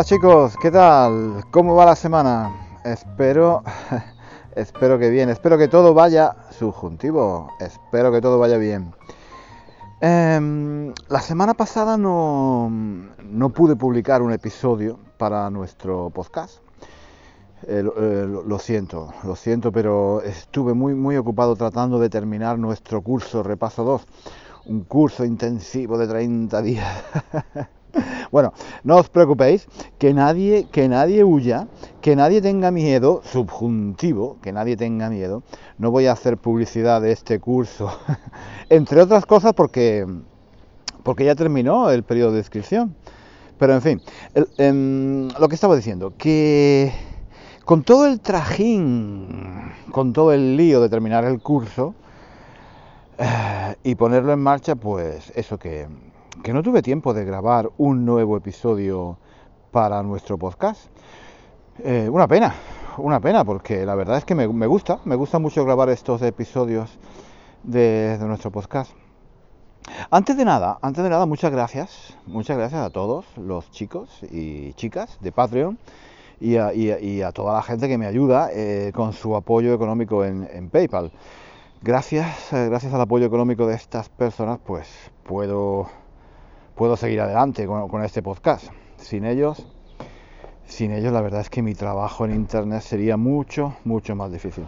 Hola chicos, ¿qué tal? ¿Cómo va la semana? Espero, espero que bien, espero que todo vaya subjuntivo, espero que todo vaya bien. Em, la semana pasada no, no, pude publicar un episodio para nuestro podcast. Eh, eh, lo, siento, lo siento, pero estuve muy, muy ocupado tratando de terminar nuestro curso Repaso 2, un curso intensivo de 30 días. Bueno, no os preocupéis, que nadie, que nadie huya, que nadie tenga miedo, subjuntivo, que nadie tenga miedo. No voy a hacer publicidad de este curso, entre otras cosas porque, porque ya terminó el periodo de inscripción. Pero en fin, em, lo que estaba diciendo, que con todo el trajín, con todo el lío de terminar el curso eh, y ponerlo en marcha, pues eso que que no tuve tiempo de grabar un nuevo episodio para nuestro podcast. Eh, una pena, una pena, porque la verdad es que me, gusta, me gusta mucho grabar estos episodios de, nuestro podcast. Antes de nada, antes de nada, muchas gracias, muchas gracias a todos los chicos y chicas de Patreon y a, toda la gente que me ayuda eh, con su apoyo económico en, PayPal. Gracias, eh, gracias al apoyo económico de estas personas, pues puedo puedo seguir adelante con, este podcast. Sin ellos, sin ellos la verdad es que mi trabajo en internet sería mucho, mucho más difícil.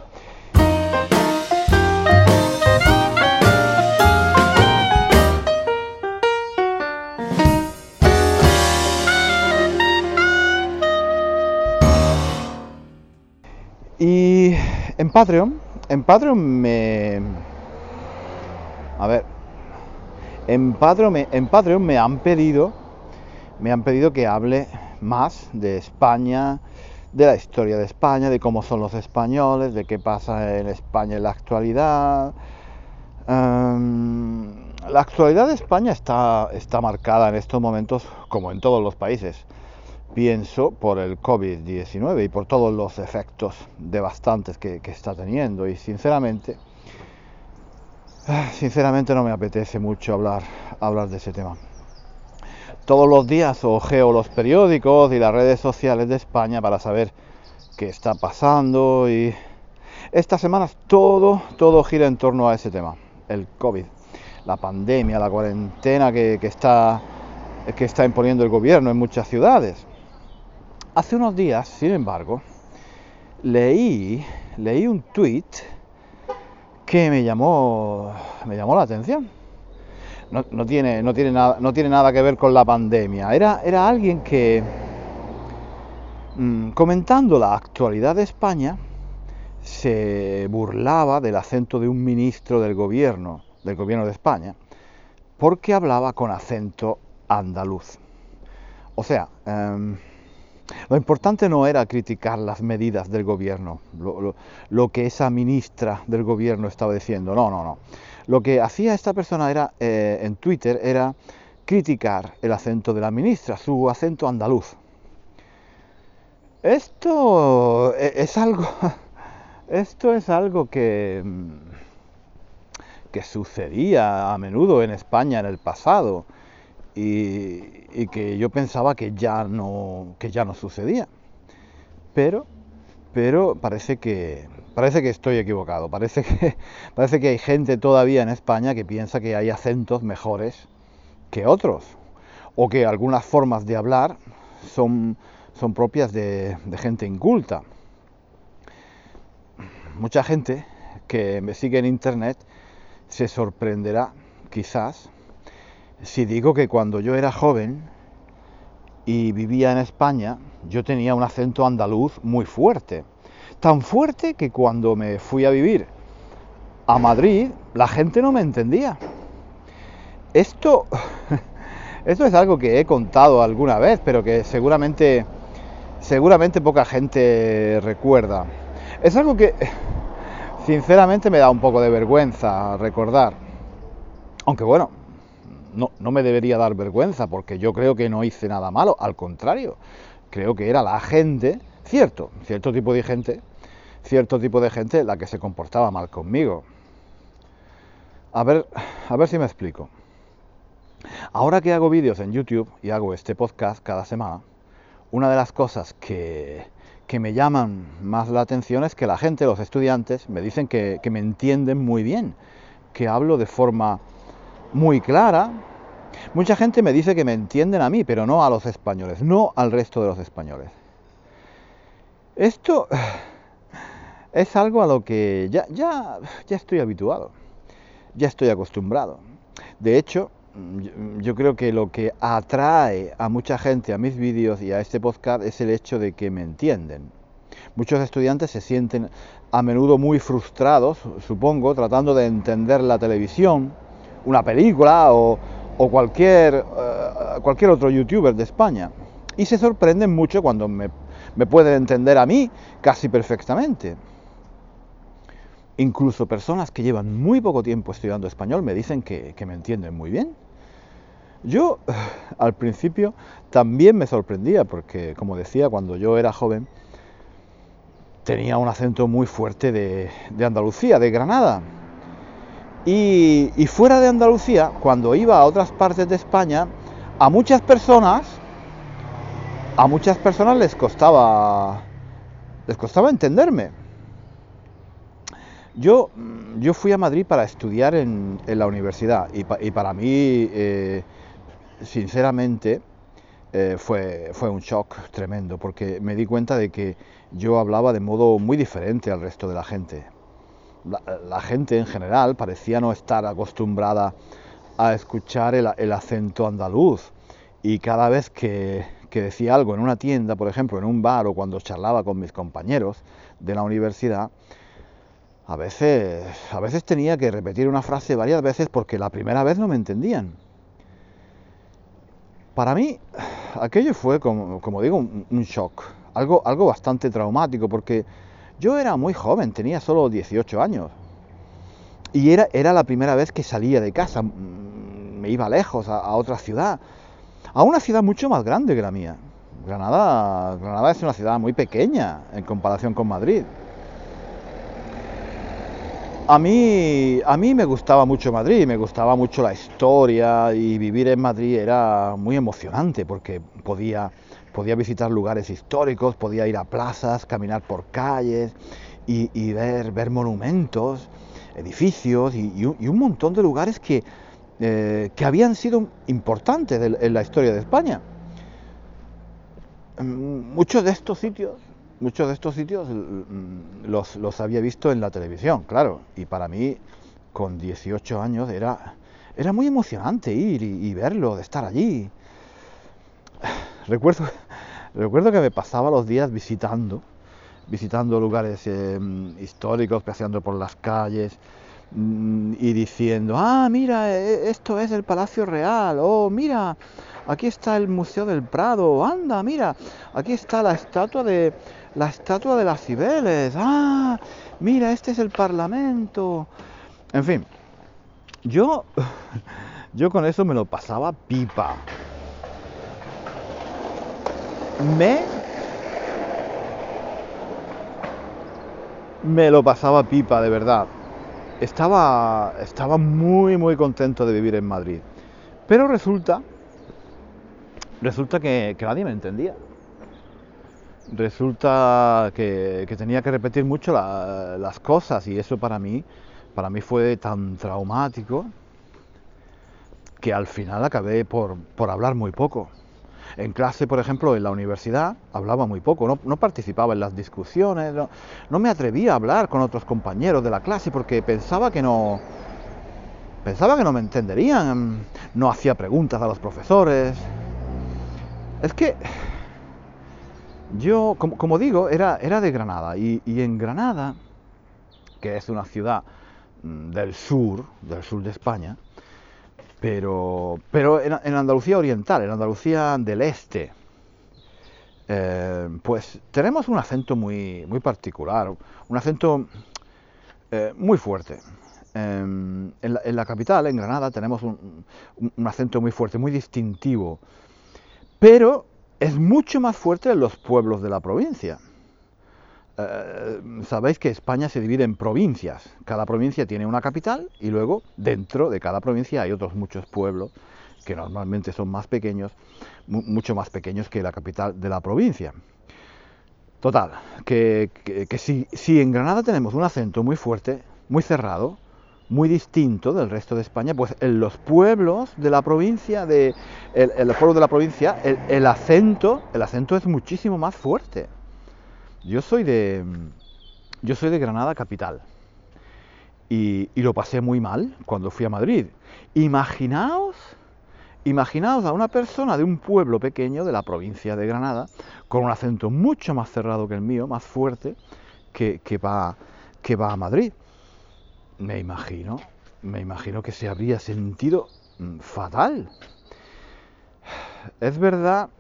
Y en Patreon, en Patreon me... A ver, en Patreon, me, han pedido, me han pedido que hable más de España, de la historia de España, de cómo son los españoles, de qué pasa en España en la actualidad. Em, la actualidad de España está, está marcada en estos momentos, como en todos los países, pienso por el COVID-19 y por todos los efectos devastantes que, está teniendo. Y sinceramente, sinceramente no me apetece mucho hablar, hablar de ese tema. Todos los días ojeo los periódicos y las redes sociales de España para saber qué está pasando y estas semanas todo, todo gira en torno a ese tema, el COVID, la pandemia, la cuarentena que, que está, que está imponiendo el gobierno en muchas ciudades. Hace unos días, sin embargo, leí, leí un tweet que me llamó, me llamó la atención. No, tiene, no, tiene nada, no tiene nada que ver con la pandemia. Era, era alguien que, mm, comentando la actualidad de España, se burlaba del acento de un ministro del gobierno, del gobierno de España, porque hablaba con acento andaluz. O sea, em, lo importante no era criticar las medidas del gobierno, lo, que esa ministra del gobierno estaba diciendo, no, no, no. Lo que hacía esta persona era, eh, en Twitter era criticar el acento de la ministra, su acento andaluz. Esto e, es algo, esto es algo que, que sucedía a menudo en España en el pasado y, que yo pensaba que ya no, que ya no sucedía. Pero, pero parece que, parece que estoy equivocado. Parece que, parece que hay gente todavía en España que piensa que hay acentos mejores que otros. O que algunas formas de hablar son, son propias de, de gente inculta. Mucha gente que me sigue en internet se sorprenderá, quizás, si digo que cuando yo era joven y vivía en España, yo tenía un acento andaluz muy fuerte. Tan fuerte que cuando me fui a vivir a Madrid, la gente no me entendía. Esto, esto es algo que he contado alguna vez, pero que seguramente, seguramente poca gente recuerda. Es algo que, sinceramente, me da un poco de vergüenza recordar. Aunque bueno, no, no me debería dar vergüenza, porque yo creo que no hice nada malo. Al contrario, creo que era la gente, cierto, cierto tipo de gente, cierto tipo de gente la que se comportaba mal conmigo. A ver, a ver si me explico. Ahora que hago vídeos en YouTube y hago este podcast cada semana, una de las cosas que, que me llaman más la atención es que la gente, los estudiantes, me dicen que, que me entienden muy bien, que hablo de forma muy clara. Mucha gente me dice que me entienden a mí, pero no a los españoles, no al resto de los españoles. Esto es algo a lo que ya, ya, ya estoy habituado ya estoy acostumbrado. De hecho, yo creo que lo que atrae a mucha gente a mis vídeos y a este podcast es el hecho de que me entienden. Muchos estudiantes se sienten a menudo muy frustrados, supongo, tratando de entender la televisión, una película o, cualquier, eh, cualquier otro youtuber de España. Y se sorprenden mucho cuando me, me pueden entender a mí casi perfectamente. Incluso personas que llevan muy poco tiempo estudiando español me dicen que, me entienden muy bien. Yo al principio también me sorprendía porque, como decía, cuando yo era joven tenía un acento muy fuerte de, Andalucía, de Granada. Y, fuera de Andalucía, cuando iba a otras partes de España, a muchas personas, a muchas personas les costaba, les costaba entenderme. Yo, yo fui a Madrid para estudiar en, la universidad y, para mí, eh, sinceramente, eh, fue, fue un shock tremendo porque me di cuenta de que yo hablaba de modo muy diferente al resto de la gente. La, gente en general parecía no estar acostumbrada a escuchar el, acento andaluz y cada vez que, que decía algo en una tienda, por ejemplo, en un bar o cuando charlaba con mis compañeros de la universidad, a veces, a veces tenía que repetir una frase varias veces porque la primera vez no me entendían. Para mí, aquello fue, como, digo, un, shock, algo, algo bastante traumático, porque yo era muy joven, tenía solo 18 años. Y era, era la primera vez que salía de casa, mm, me iba lejos, a, otra ciudad, a una ciudad mucho más grande que la mía. Granada, Granada es una ciudad muy pequeña en comparación con Madrid. A mí, a mí me gustaba mucho Madrid, me gustaba mucho la historia y vivir en Madrid era muy emocionante porque podía, podía visitar lugares históricos, podía ir a plazas, caminar por calles y, ver, ver monumentos, edificios y, un montón de lugares que, eh, que habían sido importantes en la historia de España. Mm, muchos de estos sitios muchos de estos sitios mm, los, había visto en la televisión, claro, y para mí, con 18 años, era, era muy emocionante ir y, verlo, de estar allí. Recuerdo, recuerdo que me pasaba los días visitando, visitando lugares em, históricos, paseando por las calles mm, y diciendo, ah, mira, e, esto es el Palacio Real, oh, mira, aquí está el Museo del Prado, anda, mira, aquí está la estatua de, la estatua de las Cibeles, ah, mira, este es el Parlamento. En fin, yo, yo con eso me lo pasaba pipa. Me, me lo pasaba pipa, de verdad. Estaba, estaba muy, muy contento de vivir en Madrid. Pero resulta, resulta que, nadie me entendía resulta que, tenía que repetir mucho las cosas y eso para mí, para mí fue tan traumático que al final acabé por, hablar muy poco. En clase, por ejemplo, en la universidad, hablaba muy poco, no, participaba en las discusiones, no, me atrevía a hablar con otros compañeros de la clase porque pensaba que no... Pensaba que no me entenderían, no hacía preguntas a los profesores. Es que yo, como, digo, era, de Granada y, en Granada, que es una ciudad mm, del sur, del sur de España, pero, pero en, Andalucía Oriental, en Andalucía del Este, eh, pues tenemos un acento muy, muy particular, un acento eh, muy fuerte. Em, en, la, capital, en Granada, tenemos un acento muy fuerte, muy distintivo, pero es mucho más fuerte en los pueblos de la provincia. Eh, sabéis que España se divide en provincias. Cada provincia tiene una capital y luego dentro de cada provincia hay otros muchos pueblos que normalmente son más pequeños, mucho más pequeños que la capital de la provincia. Total, que, si, si en Granada tenemos un acento muy fuerte, muy cerrado, muy distinto del resto de España, pues en los pueblos de la provincia, de, en los pueblos de la provincia, el, acento, el acento es muchísimo más fuerte. Yo soy de, yo soy de Granada capital y, lo pasé muy mal cuando fui a Madrid. Imaginaos, imaginaos a una persona de un pueblo pequeño de la provincia de Granada con un acento mucho más cerrado que el mío, más fuerte, que, que va, que va a Madrid me imagino, me imagino que se habría sentido mm, fatal. Es verdad,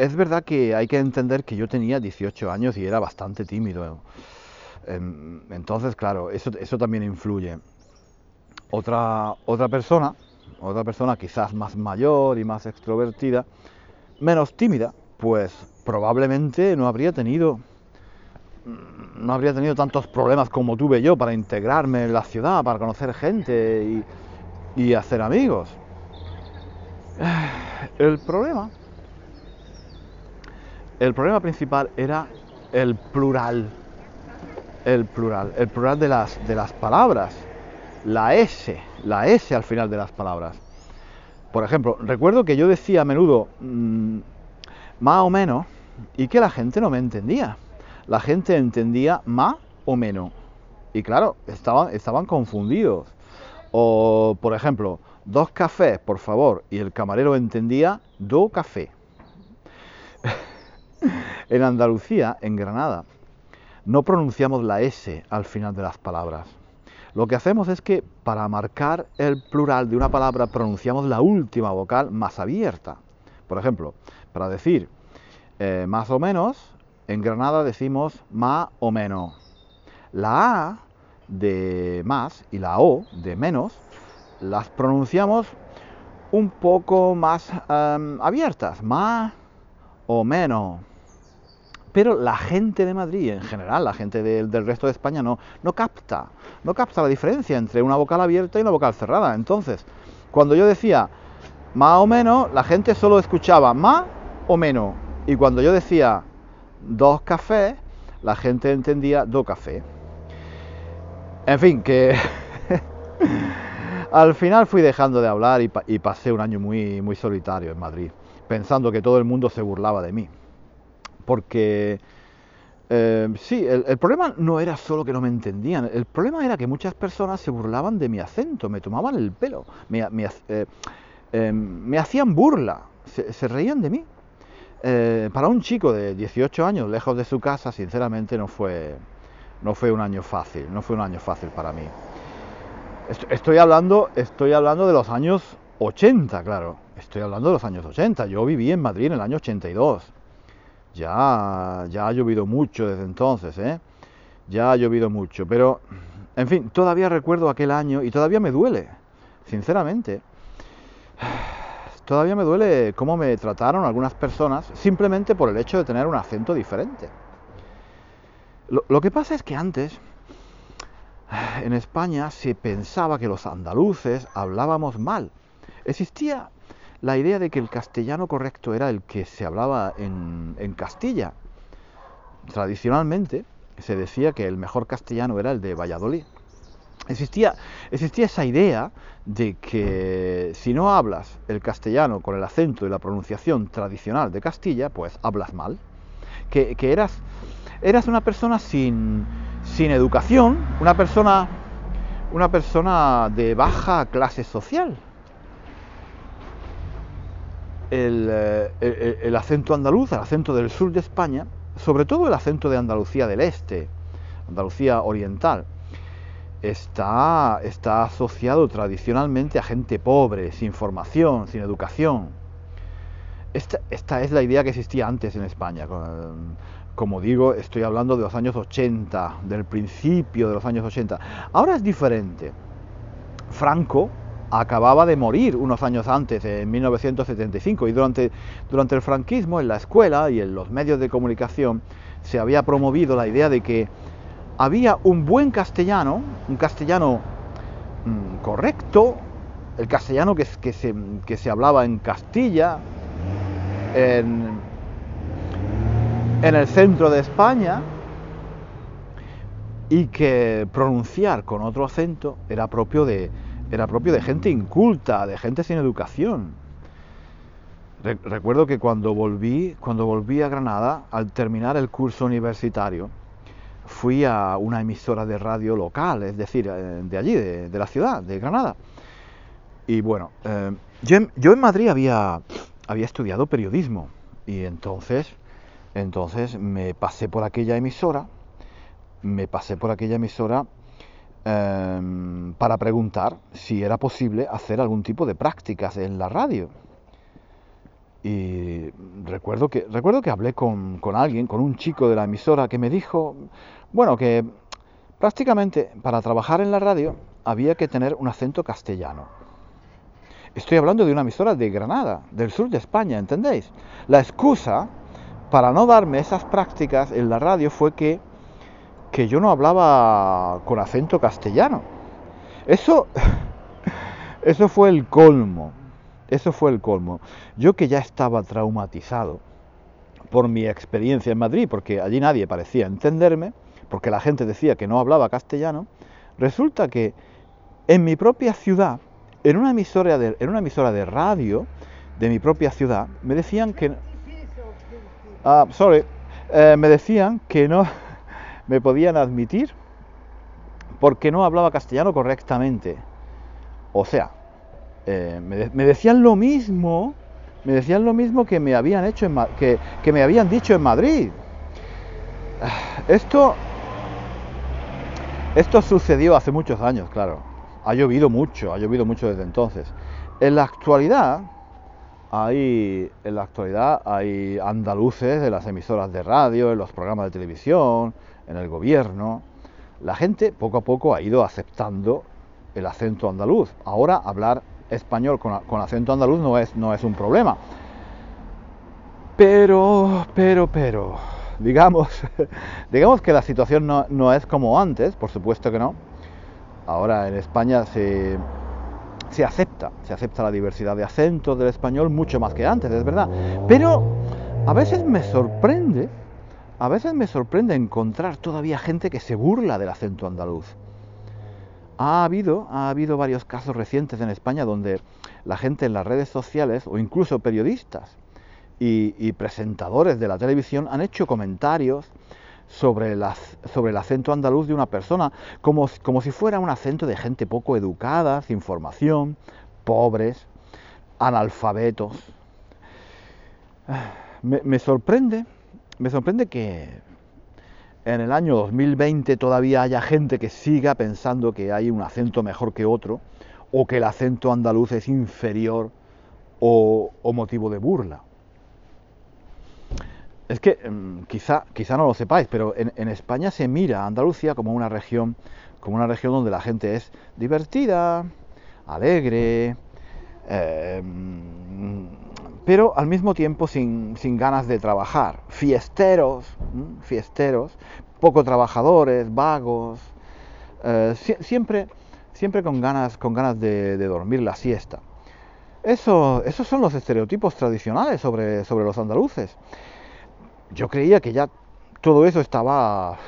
es verdad que hay que entender que yo tenía 18 años y era bastante tímido. Em, entonces, claro, eso, también influye. Otra, otra persona, otra persona quizás más mayor y más extrovertida, menos tímida, pues probablemente no habría tenido no habría tenido tantos problemas como tuve yo para integrarme en la ciudad, para conocer gente y, hacer amigos. El problema, el problema principal era el plural, el plural, el plural de las, de las palabras, la S, la S al final de las palabras. Por ejemplo, recuerdo que yo decía a menudo mm, más o menos y que la gente no me entendía la gente entendía más o menos. Y claro, estaban, estaban confundidos. O, por ejemplo, dos cafés, por favor, y el camarero entendía do café. En Andalucía, en Granada, no pronunciamos la S al final de las palabras. Lo que hacemos es que para marcar el plural de una palabra pronunciamos la última vocal más abierta. Por ejemplo, para decir eh, más o menos, en Granada decimos más o menos. La A de más y la O de menos las pronunciamos un poco más em, abiertas, más o menos. Pero la gente de Madrid, en general, la gente del resto de España no, no capta, no capta la diferencia entre una vocal abierta y una vocal cerrada. Entonces, cuando yo decía más o menos, la gente solo escuchaba más o menos. Y cuando yo decía dos cafés, la gente entendía dos cafés. En fin, que al final fui dejando de hablar y, pasé un año muy, muy solitario en Madrid, pensando que todo el mundo se burlaba de mí. Porque eh, sí, el, problema no era solo que no me entendían, el problema era que muchas personas se burlaban de mi acento, me tomaban el pelo, me, eh, eh, hacían burla, se reían de mí. Eh, para un chico de 18 años, lejos de su casa, sinceramente no fue, no fue un año fácil, no fue un año fácil para mí. Estoy hablando, estoy hablando de los años 80, claro, estoy hablando de los años 80. Yo viví en Madrid en el año 82. Ya, ya ha llovido mucho desde entonces, ¿eh? Ya ha llovido mucho, pero, en fin, todavía recuerdo aquel año y todavía me duele, sinceramente. Todavía me duele cómo me trataron algunas personas simplemente por el hecho de tener un acento diferente. Lo, que pasa es que antes, en España, se pensaba que los andaluces hablábamos mal. Existía la idea de que el castellano correcto era el que se hablaba en, en Castilla. Tradicionalmente se decía que el mejor castellano era el de Valladolid. Existía, esa idea de que si no hablas el castellano con el acento y la pronunciación tradicional de Castilla, pues hablas mal. Que, eras, eras una persona sin, sin educación, una persona, una persona de baja clase social. El, eh, el, acento andaluz, el acento del sur de España, sobre todo el acento de Andalucía del Este, Andalucía Oriental, está, está asociado tradicionalmente a gente pobre, sin formación, sin educación. Esta, esta, es la idea que existía antes en España. Como digo, estoy hablando de los años 80, del principio de los años 80. Ahora es diferente. Franco acababa de morir unos años antes, en 1975, y durante, durante el franquismo, en la escuela y en los medios de comunicación, se había promovido la idea de que había un buen castellano, un castellano mm, correcto, el castellano que, que, se, que, se, hablaba en Castilla, en, en el centro de España, y que pronunciar con otro acento era propio de, era propio de gente inculta, de gente sin educación. Recuerdo que cuando volví, cuando volví a Granada, al terminar el curso universitario, fui a una emisora de radio local, es decir, eh, de allí, de, la ciudad, de Granada. Y bueno, eh, yo, en, Madrid había, había estudiado periodismo y entonces, entonces me pasé por aquella emisora, me pasé por aquella emisora em, para preguntar si era posible hacer algún tipo de prácticas en la radio. Y recuerdo que, recuerdo que hablé con, con alguien, con un chico de la emisora, que me dijo, bueno, que prácticamente para trabajar en la radio había que tener un acento castellano. Estoy hablando de una emisora de Granada, del sur de España, ¿entendéis? La excusa para no darme esas prácticas en la radio fue que, que yo no hablaba con acento castellano. Eso, eso fue el colmo. Eso fue el colmo. Yo que ya estaba traumatizado por mi experiencia en Madrid, porque allí nadie parecía entenderme, porque la gente decía que no hablaba castellano, resulta que en mi propia ciudad, en una emisora de, en una emisora de radio de mi propia ciudad, me decían que... Ah, sorry, eh, me decían que no me podían admitir porque no hablaba castellano correctamente. O sea, eh, me, decían lo mismo, me decían lo mismo que me habían hecho que, que me habían dicho en Madrid. Esto esto sucedió hace muchos años, claro. Ha llovido mucho, ha llovido mucho desde entonces. En la actualidad, hay, en la actualidad hay andaluces de las emisoras de radio, en los programas de televisión, en el gobierno. La gente poco a poco ha ido aceptando el acento andaluz. Ahora hablar español con, con acento andaluz no es, no es un problema. Pero, pero, pero, digamos, digamos que la situación no, es como antes, por supuesto que no. Ahora en España se, se acepta, se acepta la diversidad de acentos del español mucho más que antes, es verdad. Pero a veces me sorprende, a veces me sorprende encontrar todavía gente que se burla del acento andaluz. Ha habido, ha habido varios casos recientes en España donde la gente en las redes sociales o incluso periodistas y, presentadores de la televisión han hecho comentarios sobre, sobre el acento andaluz de una persona, como, si fuera un acento de gente poco educada, sin formación, pobres, analfabetos. Me, sorprende, me sorprende que en el año 2020 todavía haya gente que siga pensando que hay un acento mejor que otro, o que el acento andaluz es inferior o motivo de burla. Es que em, quizá, quizá no lo sepáis, pero en, España se mira a Andalucía como una región, como una región donde la gente es divertida, alegre, em, pero al mismo tiempo sin, ganas de trabajar, fiesteros, fiesteros, poco trabajadores, vagos, eh, siempre, siempre con ganas, con ganas de, dormir la siesta. Eso, esos son los estereotipos tradicionales sobre, sobre los andaluces yo creía que ya todo eso estaba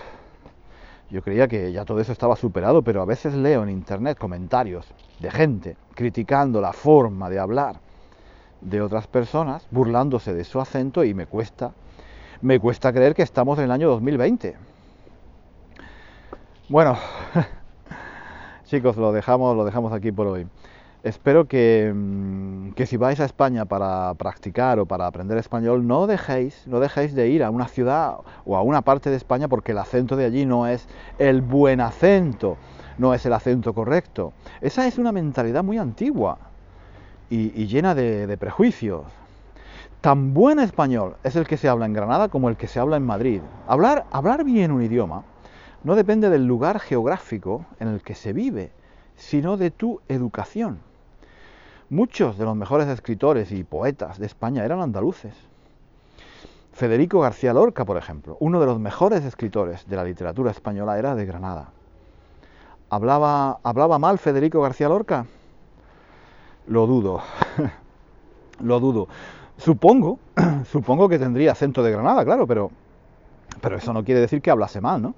Yo creía que ya todo eso estaba superado, pero a veces leo en internet comentarios de gente criticando la forma de hablar de otras personas, burlándose de su acento y me cuesta, me cuesta creer que estamos en el año 2020. Bueno, chicos, lo dejamos, lo dejamos aquí por hoy. Espero que, mm, que, si vais a España para practicar o para aprender español, no dejéis, no dejéis de ir a una ciudad o a una parte de España porque el acento de allí no es el buen acento, no es el acento correcto. Esa es una mentalidad muy antigua y, llena de, de prejuicios. Tan buen español es el que se habla en Granada como el que se habla en Madrid. Hablar, hablar bien un idioma no depende del lugar geográfico en el que se vive, sino de tu educación. Muchos de los mejores escritores y poetas de España eran andaluces. Federico García Lorca, por ejemplo, uno de los mejores escritores de la literatura española, era de Granada. ¿Hablaba, ¿hablaba mal Federico García Lorca? Lo dudo, lo dudo. Supongo, supongo que tendría acento de Granada, claro, pero, pero eso no quiere decir que hablase mal, ¿no?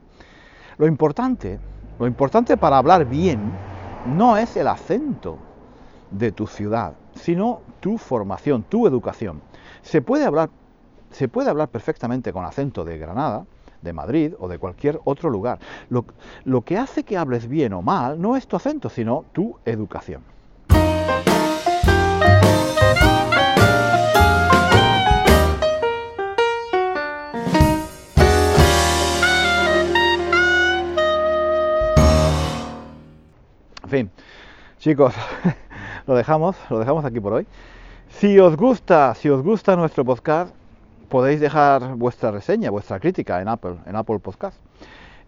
Lo importante, lo importante para hablar bien no es el acento, de tu ciudad, sino tu formación, tu educación. Se puede hablar, se puede hablar perfectamente con acento de Granada, de Madrid o de cualquier otro lugar. Lo, lo que hace que hables bien o mal no es tu acento, sino tu educación. En fin, chicos, lo dejamos, lo dejamos aquí por hoy. Si os gusta, si os gusta nuestro podcast, podéis dejar vuestra reseña, vuestra crítica en Apple, en Apple Podcast.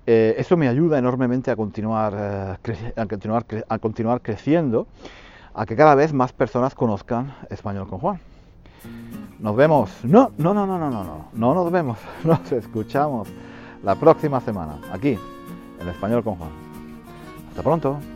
Eh, eso me ayuda enormemente a continuar, eh, a, continuar, a continuar creciendo, a que cada vez más personas conozcan Español con Juan. Nos vemos. No, no, no, no, no, no, no. No nos vemos. Nos escuchamos la próxima semana aquí en Español con Juan. Hasta pronto.